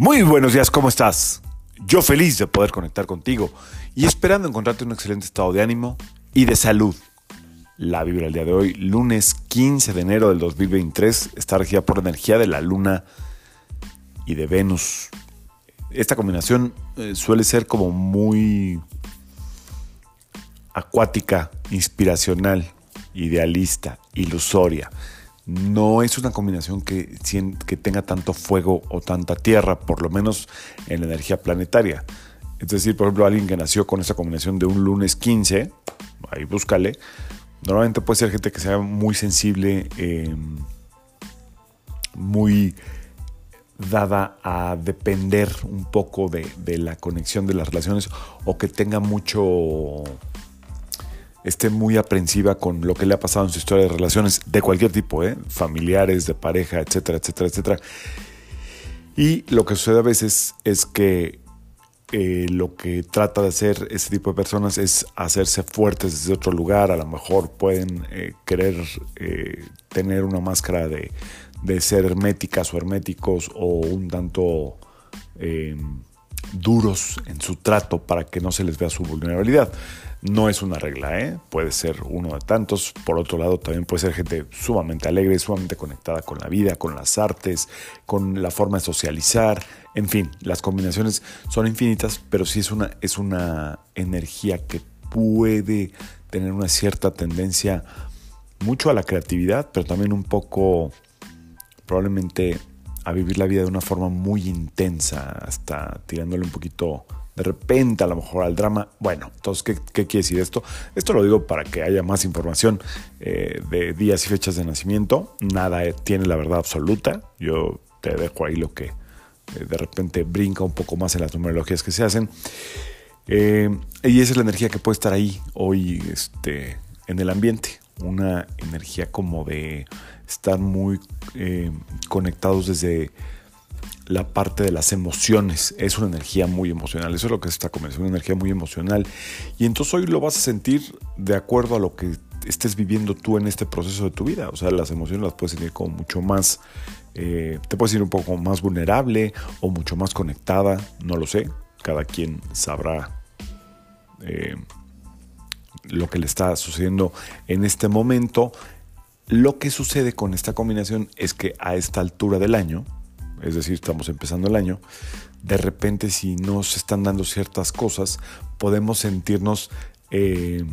Muy buenos días, ¿cómo estás? Yo feliz de poder conectar contigo y esperando encontrarte un excelente estado de ánimo y de salud. La vibra del día de hoy, lunes 15 de enero del 2023, está regida por la energía de la luna y de Venus. Esta combinación eh, suele ser como muy acuática, inspiracional, idealista, ilusoria no es una combinación que, tenga tanto fuego o tanta tierra, por lo menos en la energía planetaria. Es decir, por ejemplo, alguien que nació con esa combinación de un lunes 15, ahí búscale, normalmente puede ser gente que sea muy sensible, em, muy dada a depender un poco de, la conexión de las relaciones o que tenga mucho esté muy aprensiva con lo que le ha pasado en su historia de relaciones de cualquier tipo, ¿eh? familiares, de pareja, etcétera, etcétera, etcétera. Y lo que sucede a veces es que eh, lo que trata de hacer ese tipo de personas es hacerse fuertes desde otro lugar. A lo mejor pueden eh, querer tener una máscara de, de, ser herméticas o herméticos o un tanto duros en su trato para que no se les vea su vulnerabilidad. No es una regla, ¿eh? puede ser uno de tantos. Por otro lado, también puede ser gente sumamente alegre, sumamente conectada con la vida, con las artes, con la forma de socializar. En fin, las combinaciones son infinitas, pero sí es una, es una energía que puede tener una cierta tendencia mucho a la creatividad, pero también un poco probablemente a vivir la vida de una forma muy intensa, hasta tirándole un poquito de repente a lo mejor al drama. Bueno, entonces, ¿qué, quiere decir esto? Esto lo digo para que haya más información eh, de días y fechas de nacimiento. Nada tiene la verdad absoluta. Yo te dejo ahí lo que eh, de repente brinca un poco más en las numerologías que se hacen. Eh, y esa es la energía que puede estar ahí hoy este, en el ambiente. Una energía como de estar muy conectados desde la parte de las emociones. Es una energía muy emocional. Eso es lo que está comenzando, una energía muy emocional. Y entonces hoy lo vas a sentir de acuerdo a lo que estés viviendo tú en este proceso de tu vida. O sea, las emociones las puedes sentir como mucho más, eh, te puedes sentir un poco más vulnerable o mucho más conectada, no lo sé. Cada quien sabrá eh, lo que le está sucediendo en este momento. Lo que sucede con esta combinación es que a esta altura del año, es decir, estamos empezando el año, de repente si no se están dando ciertas cosas, podemos sentirnos eh,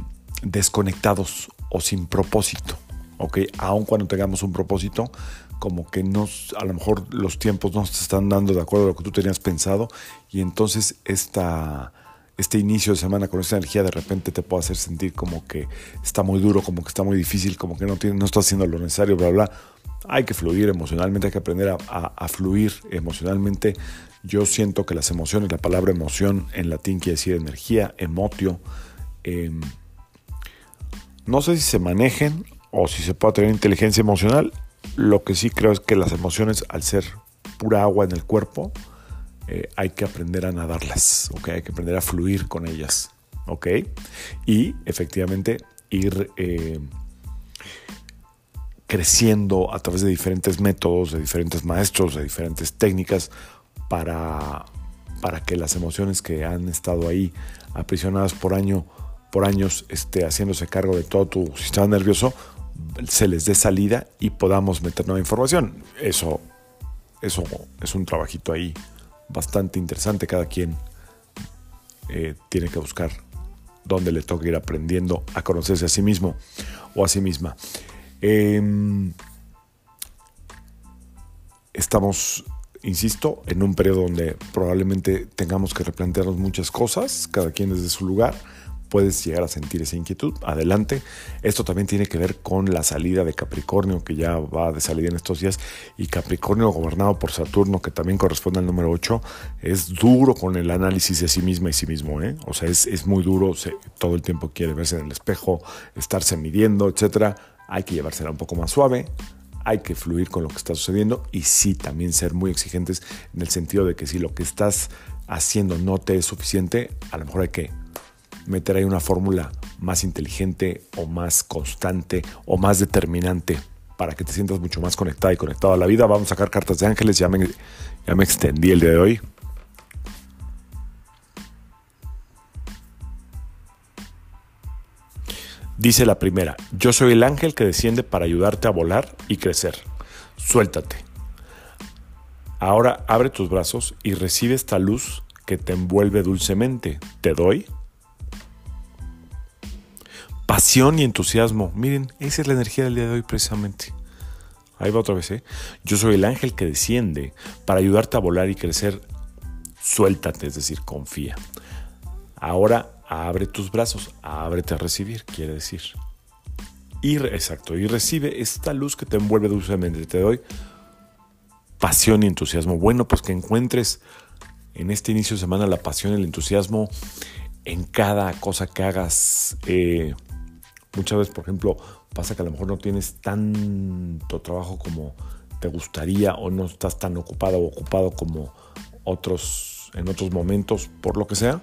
desconectados o sin propósito. ¿ok? Aun cuando tengamos un propósito, como que nos, a lo mejor los tiempos no se están dando de acuerdo a lo que tú tenías pensado y entonces esta, este inicio de semana con esta energía de repente te puede hacer sentir como que está muy duro, como que está muy difícil, como que no, tiene, no estás haciendo lo necesario, bla, bla hay que fluir emocionalmente, hay que aprender a, fluir emocionalmente. Yo siento que las emociones, la palabra emoción en latín quiere decir energía, emotio. Em, no sé si se manejen o si se puede tener inteligencia emocional. Lo que sí creo es que las emociones, al ser pura agua en el cuerpo, eh, hay que aprender a nadarlas, hay que aprender a fluir con ellas. Y efectivamente ir... Eh, creciendo a través de diferentes métodos, de diferentes maestros, de diferentes técnicas para, para que las emociones que han estado ahí aprisionadas por, año, por años, este, haciéndose cargo de todo tu sistema nervioso, se les dé salida y podamos meter nueva información. Eso, eso es un trabajito ahí bastante interesante. Cada quien eh, tiene que buscar dónde le toca ir aprendiendo a conocerse a sí mismo o a sí misma. Em, estamos, insisto, en un periodo donde probablemente tengamos que replantearnos muchas cosas, cada quien desde su lugar. Puedes llegar a sentir esa inquietud. Adelante. Esto también tiene que ver con la salida de Capricornio, que ya va de salida en estos días. Y Capricornio, gobernado por Saturno, que también corresponde al número 8, es duro con el análisis de sí misma y sí mismo. ¿eh? O sea, es, muy duro. todo el tiempo quiere verse en el espejo, estarse midiendo, etcétera hay que llevársela un poco más suave, hay que fluir con lo que está sucediendo y sí también ser muy exigentes en el sentido de que si lo que estás haciendo no te es suficiente, a lo mejor hay que meter ahí una fórmula más inteligente o más constante o más determinante para que te sientas mucho más conectada y conectado a la vida. Vamos a sacar cartas de ángeles, ya me, ya me extendí el día de hoy. Dice la primera, yo soy el ángel que desciende para ayudarte a volar y crecer. Suéltate. Ahora abre tus brazos y recibe esta luz que te envuelve dulcemente. Te doy pasión y entusiasmo. Miren, esa es la energía del día de hoy precisamente. Ahí va otra vez, ¿eh? Yo soy el ángel que desciende para ayudarte a volar y crecer. Suéltate, es decir, confía. Ahora abre tus brazos, ábrete a recibir, quiere decir. Y, exacto, y recibe esta luz que te envuelve dulcemente. Te doy pasión y entusiasmo. Bueno, pues que encuentres en este inicio de semana la pasión y el entusiasmo en cada cosa que hagas. Eh, Muchas veces, por ejemplo, pasa que a lo mejor no tienes tanto trabajo como te gustaría o no estás tan ocupado o ocupado como otros en otros momentos, por lo que sea.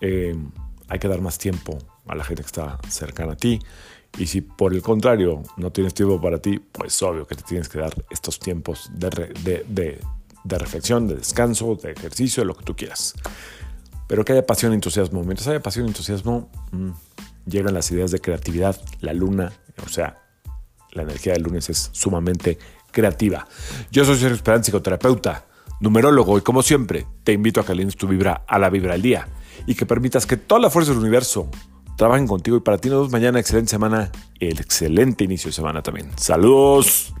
Eh, hay que dar más tiempo a la gente que está cercana a ti. Y si por el contrario no tienes tiempo para ti, pues obvio que te tienes que dar estos tiempos de, reflexión, de descanso, de ejercicio, lo que tú quieras. Pero que haya pasión y entusiasmo. Mientras haya pasión y entusiasmo, mm, llegan las ideas de creatividad. La luna, o sea, la energía del lunes es sumamente creativa. Yo soy Sergio Esperanza, psicoterapeuta, numerólogo, y como siempre, te invito a que alines tu vibra a la vibra del día y que permitas que toda la fuerza del universo trabajen contigo y para ti nos vemos mañana, excelente semana, el excelente inicio de semana también. Saludos.